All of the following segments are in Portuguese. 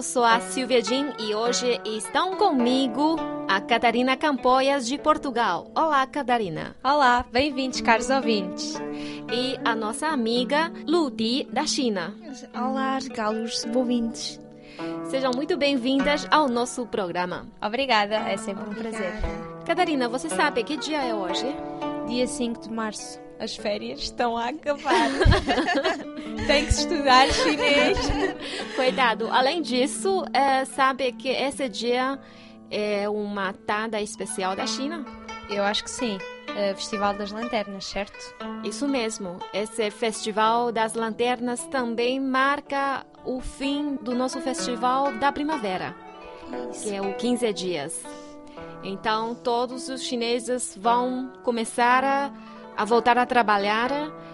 Eu sou a Silvia Jean e hoje estão comigo a Catarina Campoias de Portugal. Olá, Catarina. Olá, bem-vindos, caros ouvintes. E a nossa amiga Ludi da China. Olá, caros ouvintes. Sejam muito bem-vindas ao nosso programa. Obrigada, é sempre um prazer. Catarina, você sabe que dia é hoje? Dia 5 de março. As férias estão a acabar. Tem que estudar chinês. Cuidado. Além disso, é, sabe que esse dia é uma data especial da China? Eu acho que sim. Uh, Festival das Lanternas, certo? Isso mesmo. Esse Festival das Lanternas também marca o fim do nosso Festival da Primavera, Isso. que é o 15 dias. Então, todos os chineses vão começar a a voltar a trabalhar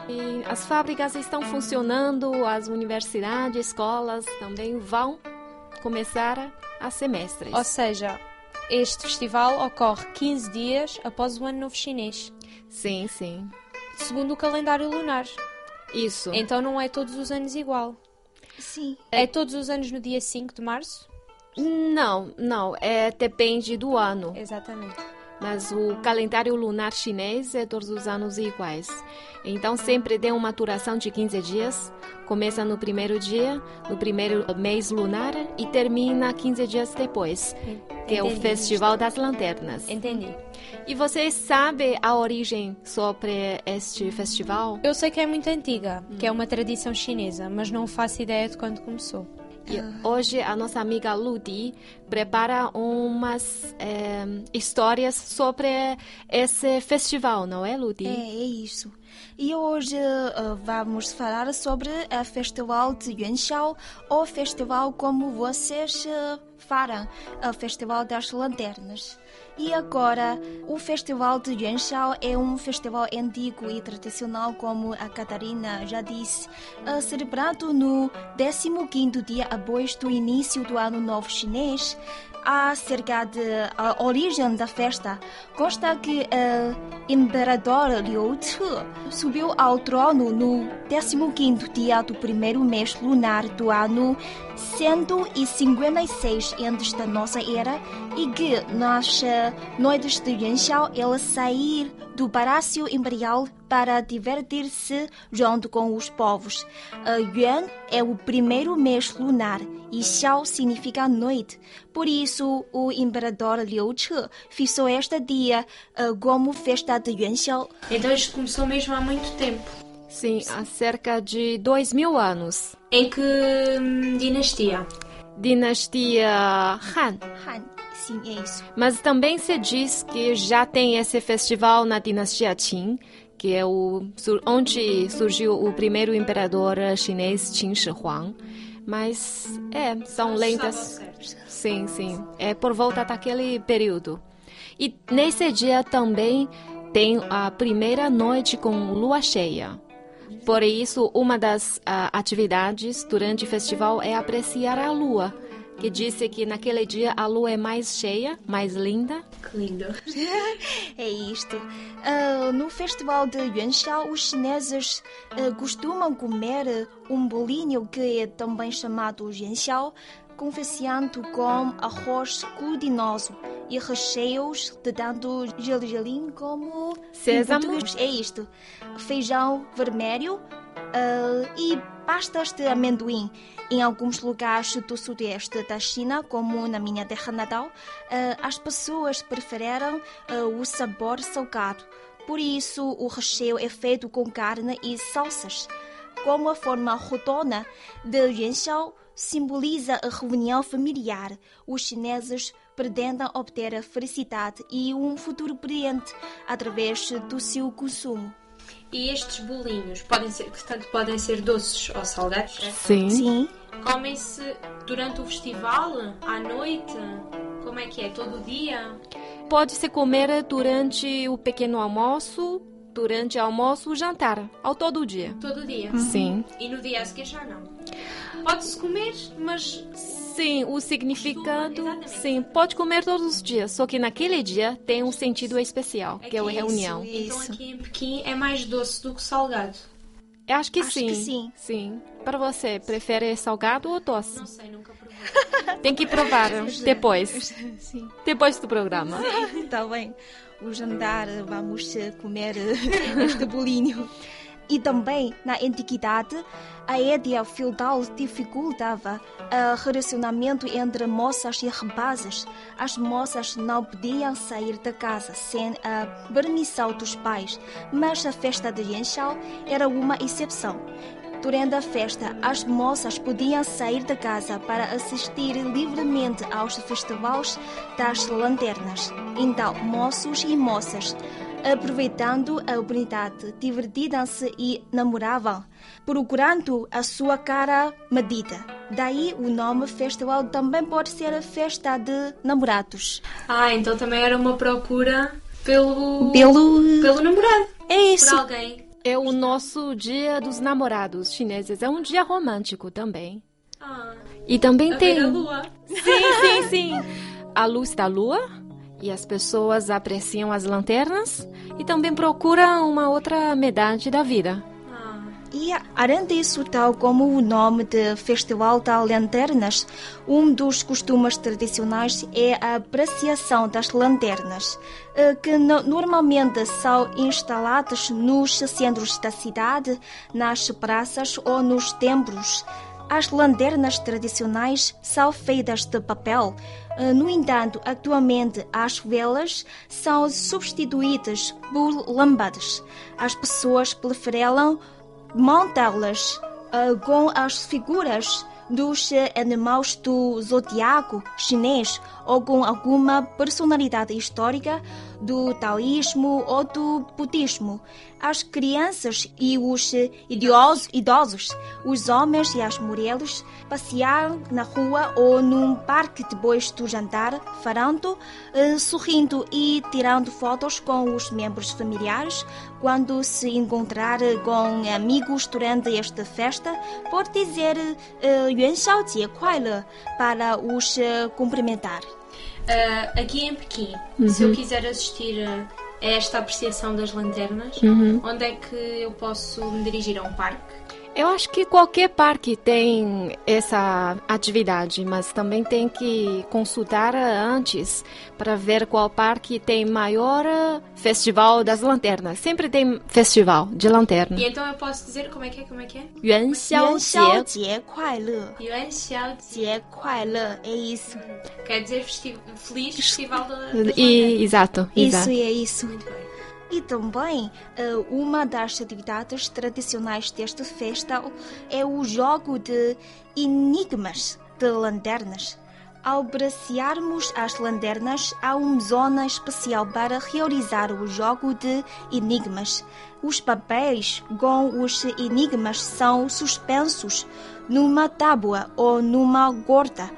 e as fábricas estão funcionando, as universidades, escolas também vão começar a semestres. Ou seja, este festival ocorre 15 dias após o Ano Novo Chinês. Sim, sim. Segundo o calendário lunar. Isso. Então não é todos os anos igual. Sim. É todos os anos no dia 5 de março? Não, não. É, depende do ano. Exatamente mas o calendário lunar chinês é todos os anos iguais. Então sempre tem uma duração de 15 dias. Começa no primeiro dia, no primeiro mês lunar e termina 15 dias depois, que Entendi. é o Festival das Lanternas. Entendi. E você sabe a origem sobre este festival? Eu sei que é muito antiga, hum. que é uma tradição chinesa, mas não faço ideia de quando começou. E hoje a nossa amiga Ludi prepara umas é, histórias sobre esse festival, não é, Ludi? É, é isso. E hoje uh, vamos falar sobre o Festival de Yuanxiao, ou Festival como vocês uh, falam, o Festival das Lanternas. E agora, o Festival de Yuanxiao é um festival antigo e tradicional, como a Catarina já disse, celebrado no 15º dia após do início do Ano Novo Chinês, acerca da origem da festa, consta que o imperador Liu Ci subiu ao trono no 15º dia do primeiro mês lunar do ano 156 antes da nossa era e que nas noites de Yuanxiao ele sair do Palácio Imperial para divertir-se junto com os povos. Yuan é o primeiro mês lunar e Xiao significa noite. Por isso, o imperador Liu Che fixou este dia uh, como festa de Yuanxiao. Então isto começou mesmo há muito tempo. Sim, há cerca de dois mil anos. Em que hum, dinastia? Dinastia Han. Han. Sim, é isso. Mas também se diz que já tem esse festival na dinastia Qin, que é o onde surgiu o primeiro imperador chinês Qin Shi Huang. Mas é, são lentas. Sim, sim. É por volta daquele período. E nesse dia também tem a primeira noite com lua cheia. Por isso, uma das uh, atividades durante o festival é apreciar a lua que disse que naquele dia a lua é mais cheia, mais linda. Lindo! é isto. Uh, no festival de Yuanxiao, os chineses uh, costumam comer um bolinho que é também chamado Yuanxiao, confeciando com arroz glutinoso e recheios de tanto gergelim como sésamo. É isto. Feijão vermelho uh, e pastas de amendoim. Em alguns lugares do sudeste da China, como na minha terra natal, eh, as pessoas preferem eh, o sabor salgado. Por isso, o recheio é feito com carne e salsas. Como a forma rodona de Yuanxiao simboliza a reunião familiar, os chineses pretendem obter a felicidade e um futuro brilhante através do seu consumo. E estes bolinhos podem ser, portanto, podem ser doces ou salgados? Sim. Sim. Comem-se durante o festival, à noite? como é que é? Todo dia? Pode se comer durante o pequeno almoço, durante o almoço, o jantar, ao todo dia. Todo dia. Sim. E no dia a seguir já não. Pode-se comer, mas Sim, o significado, sim, pode comer todos os dias, só que naquele dia tem um sentido especial, que é a Aqui, reunião. Então Isso. aqui em Pequim é mais doce do que salgado. Eu acho que Acho sim. que sim. Sim. Para você, prefere salgado ou doce? Não sei, nunca provei. Tem que provar depois, Sim. depois do programa. Está bem. O jantar vamos comer este bolinho. E também, na antiguidade, a ideia feudal dificultava o relacionamento entre moças e rapazes. As moças não podiam sair da casa sem a permissão dos pais, mas a festa de Yanxiao era uma exceção. Durante a festa, as moças podiam sair da casa para assistir livremente aos festivais das lanternas. Então, moços e moças, aproveitando a oportunidade, divertiam-se e namoravam, procurando a sua cara medida. Daí o nome festival também pode ser a festa de namorados. Ah, então também era uma procura pelo. Pelo. pelo namorado. É isso. Por alguém. É o nosso dia dos namorados chineses. É um dia romântico também. Ah, E também a tem. a lua. Sim, sim, sim. A luz da lua e as pessoas apreciam as lanternas e também procuram uma outra metade da vida. E além disso, tal como o nome de Festival das Lanternas, um dos costumes tradicionais é a apreciação das lanternas, eh, que no- normalmente são instaladas nos centros da cidade, nas praças ou nos templos. As lanternas tradicionais são feitas de papel. Eh, No entanto, atualmente as velas são substituídas por lâmpadas. As pessoas preferiram montá-las ah, com as figuras dos eh, animais do zodiaco chinês ou com alguma personalidade histórica do taoísmo ou do budismo, as crianças e os idosos, idosos, os homens e as mulheres, passear na rua ou num parque depois do jantar, farando, eh, sorrindo e tirando fotos com os membros familiares, quando se encontrar com amigos durante esta festa, por dizer eh, Yuan Xiao Jie Kuai Le para os eh, cumprimentar ah, aqui em Pequim, se eu quiser assistir a a esta apreciação das lanternas, onde é que eu posso me dirigir? A um parque? Eu acho que qualquer parque tem essa atividade, mas também tem que consultar antes para ver qual parque tem maior eh, festival das lanternas. Sempre tem festival de lanterna. E então eu posso dizer como é que é, como é que é? Yuan Xiao Jie Kuai Le. Yuan Xiao Jie Kuai Le. É isso. Quer dizer festi feliz festival da... E, exato, exato. Isso, e é isso. Muito bem. E também eh, uma das atividades tradicionais deste festival é o jogo de enigmas de lanternas. Ao apreciarmos as lanternas, há uma zona especial para realizar o jogo de enigmas. Os papéis com os enigmas são suspensos numa tábua ou numa gorda.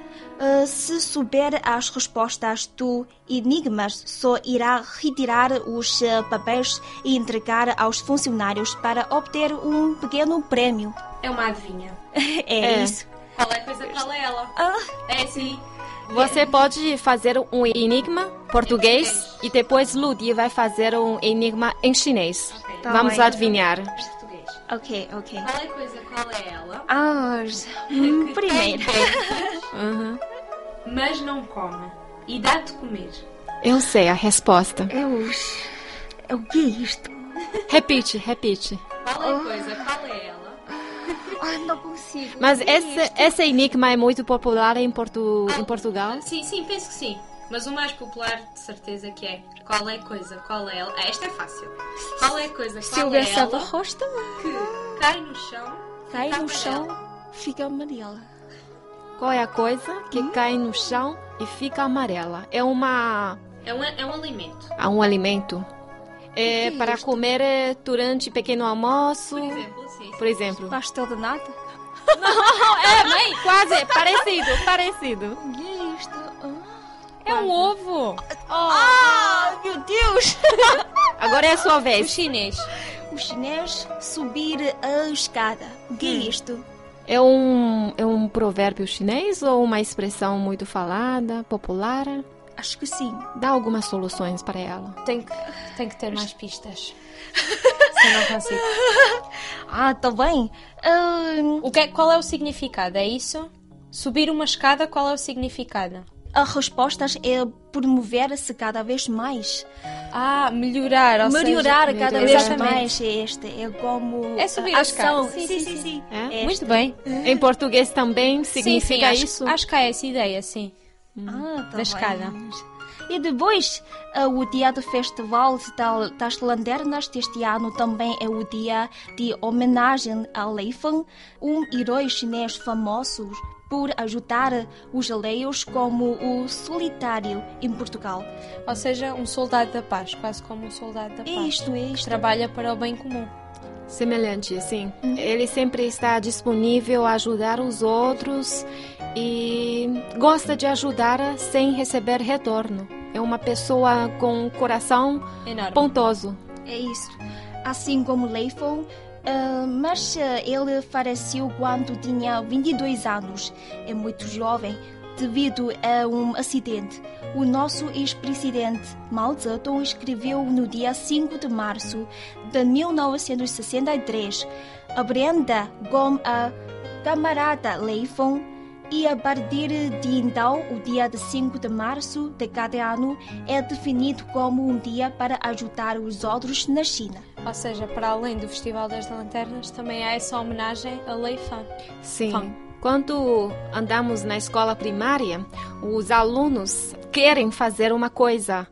Uh, se souber as respostas do enigma, só irá retirar os uh, papéis e entregar aos funcionários para obter um pequeno prêmio. É uma adivinha. é, É. isso. Qual é a coisa, qual é ela? Ah, É assim. Você pode fazer um enigma português e depois Ludi vai fazer um enigma em chinês. Ok. Tá Vamos bem. adivinhar. Português. ok, ok. Qual é a coisa, qual é ela? Ah, hum, primeiro. Uhum. mas não come. E dá de comer. Eu sei a resposta. Eu. É o que é isto? Repite, repite. Qual é a coisa, qual é ela? Não consigo. Mas que é esse enigma é muito popular em, Portu, em Portugal. Sim, sim, penso que sim. Mas o mais popular, de certeza, que é qual é a coisa, qual é ela. Ah, esta é fácil. Qual é a coisa, qual Silvia é ela Rosta que cai no chão cai no chão, fica amarela. Qual é a coisa que cai no chão e fica amarela? É uma É um, é um alimento. é um alimento. É é para isto? comer eh, durante pequeno almoço. Por exemplo, sim. Por exemplo. Pastel de nada? É, mãe, quase parecido, parecido. O que é isto? É um ovo! Ah, meu Deus! Agora é a sua O vez. chinês. O chinês subir a escada. O que é isto? É um, é um provérbio chinês ou uma expressão muito falada, popular? Acho que sim. Dá algumas soluções para ela. Tem que, tem que ter mais pistas. Se não consigo. Ah, tá bem. Ah, O que, é- qual é o significado? É isso? Subir uma escada, qual é o significado? A resposta é promover-se cada vez mais. Ah, melhorar. Ou Melhorar seja, cada melhorar. vez Exatamente. mais. É este. É como. É subir a ação. Sim, sim, sim, sim. sim. É? Muito bem. Em português também significa sim, acho, isso? Acho que é essa ideia, sim. Ah, tá Da escada. E depois, ah, o dia do Festival da- das Lanternas deste ano também é o dia de homenagem a Lei Feng, um herói chinês famoso por ajudar os alheios como o solitário em Portugal. Ou seja, um soldado da paz, quase como um soldado da É paz. isto, é isto. trabalha para o bem comum. Semelhante, sim. Ele sempre está disponível a ajudar os outros e gosta de ajudar sem receber retorno. É uma pessoa com um coração Enorme. pontoso. É isso. Assim como Lei Ah, mas ah, ele faleceu quando tinha 22 anos. É muito jovem devido a um acidente. O nosso ex-presidente Mao Zedong escreveu no dia 5 de março de 1963 aprenda com a camarada Lei Feng e a partir de então, o dia de 5 de março de cada ano é definido como um dia para ajudar os outros na China. Ou seja, para além do Festival das Lanternas, também há essa homenagem a Lei Fan. Sim. Fã. Quando andamos na escola primária, os alunos querem fazer uma coisa,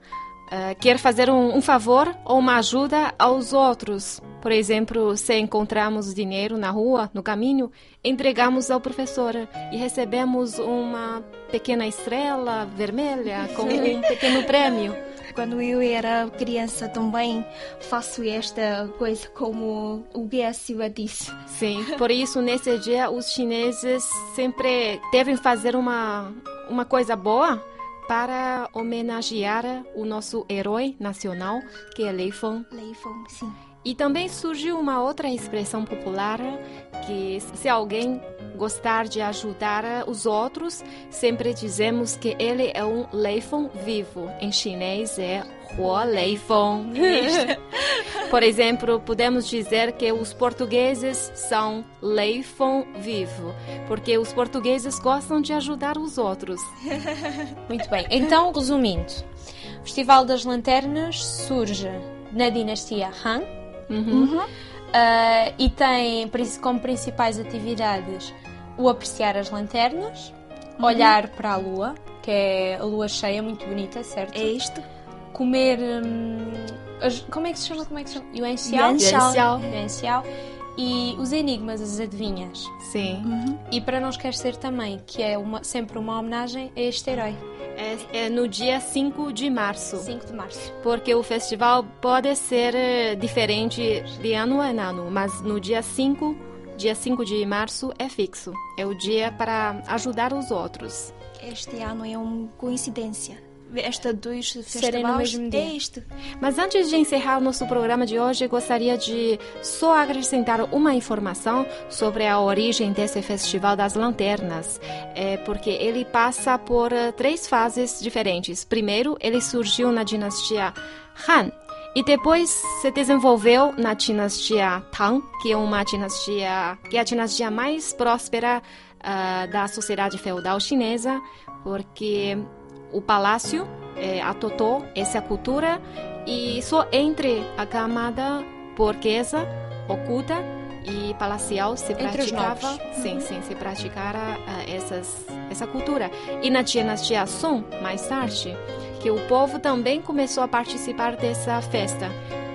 uh, quer fazer um, um favor ou uma ajuda aos outros. Por exemplo, se encontramos dinheiro na rua, no caminho, entregamos ao professor e recebemos uma pequena estrela vermelha com um pequeno prêmio. Quando eu era criança também faço esta coisa como o Guia Silva disse. Sim, por isso nesse dia os chineses sempre devem fazer uma, uma coisa boa para homenagear o nosso herói nacional, que é Lei Feng. Lei Feng, sim. E também surgiu uma outra expressão popular que se alguém gostar de ajudar os outros, sempre dizemos que ele é um leifeng vivo. Em chinês é Huo. Por exemplo, podemos dizer que os portugueses são leifeng vivo, porque os portugueses gostam de ajudar os outros. Muito bem. Então, resumindo, o Festival das Lanternas surge na dinastia Han Uhum. ah, e tem como principais atividades o apreciar as lanternas, olhar para a lua, que é a lua cheia, muito bonita, certo? É isto? Comer. hum, as- como é que se chama? Como é que se chama? Yuan Xiao. Yuan Xiao. Xiao. Yuan Xiao. E os enigmas, as adivinhas. Sim. E para não esquecer também que é uma- sempre uma homenagem a este herói. É, é no dia 5 de março. 5 de março. Porque o festival pode ser eh, diferente de ano em ano, mas no dia 5, dia 5 de março é fixo. É o dia para ajudar os outros. Este ano é uma coincidência. Estes dois Serem no festivais mesmo é dia. Mas antes de encerrar o nosso programa de hoje, gostaria de só acrescentar uma informação sobre a origem desse Festival das Lanternas, é porque ele passa por eh, três fases diferentes. Primeiro, ele surgiu na dinastia Han. E depois se desenvolveu na dinastia Tang, que é uma dinastia que é a dinastia mais próspera ah, da sociedade feudal chinesa, porque o palácio eh, adotou essa cultura e só entre a camada burguesa oculta e palacial se Entre praticava, sim, sim, se praticara ah, essas, essa cultura. E na dinastia Song, mais tarde, que o povo também começou a participar dessa festa,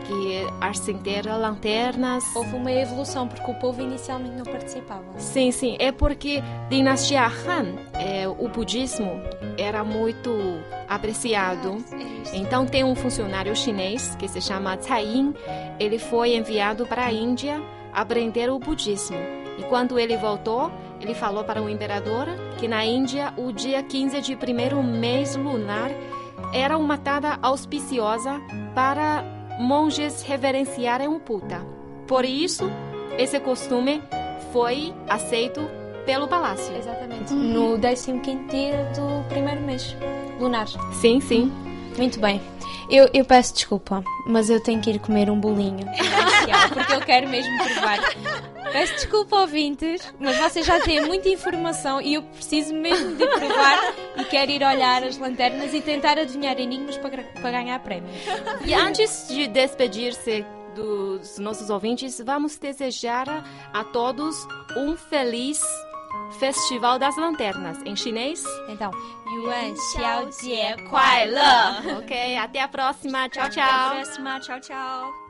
que acender lanternas. Houve uma evolução, porque o povo inicialmente não participava. Sim, sim, é porque dinastia Han, é, o budismo era muito apreciado. É isto. Então tem um funcionário chinês que se chama Cai Yin. Ele foi enviado para a Índia aprender o budismo. E quando ele voltou, ele falou para o imperador que na Índia o dia 15 de primeiro mês lunar era uma data auspiciosa para monges reverenciarem o Puta. Por isso, esse costume foi aceito pelo palácio. Exatamente. No 15 dia do primeiro mês lunar. Sim, sim. Muito bem. Eu, eu peço desculpa, mas eu tenho que ir comer um bolinho porque eu quero mesmo provar. Peço desculpa, ouvintes, mas vocês já têm muita informação e eu preciso mesmo de provar e quero ir olhar as lanternas e tentar adivinhar enigmas para, para ganhar prémios. E antes de despedir-se dos nossos ouvintes, vamos desejar a todos um feliz Festival das Lanternas. Em chinês? Então, Yuan Xiao Jie Kuai Le. Ok, até a próxima. Tchau, Até tchau. a próxima. Tchau, tchau.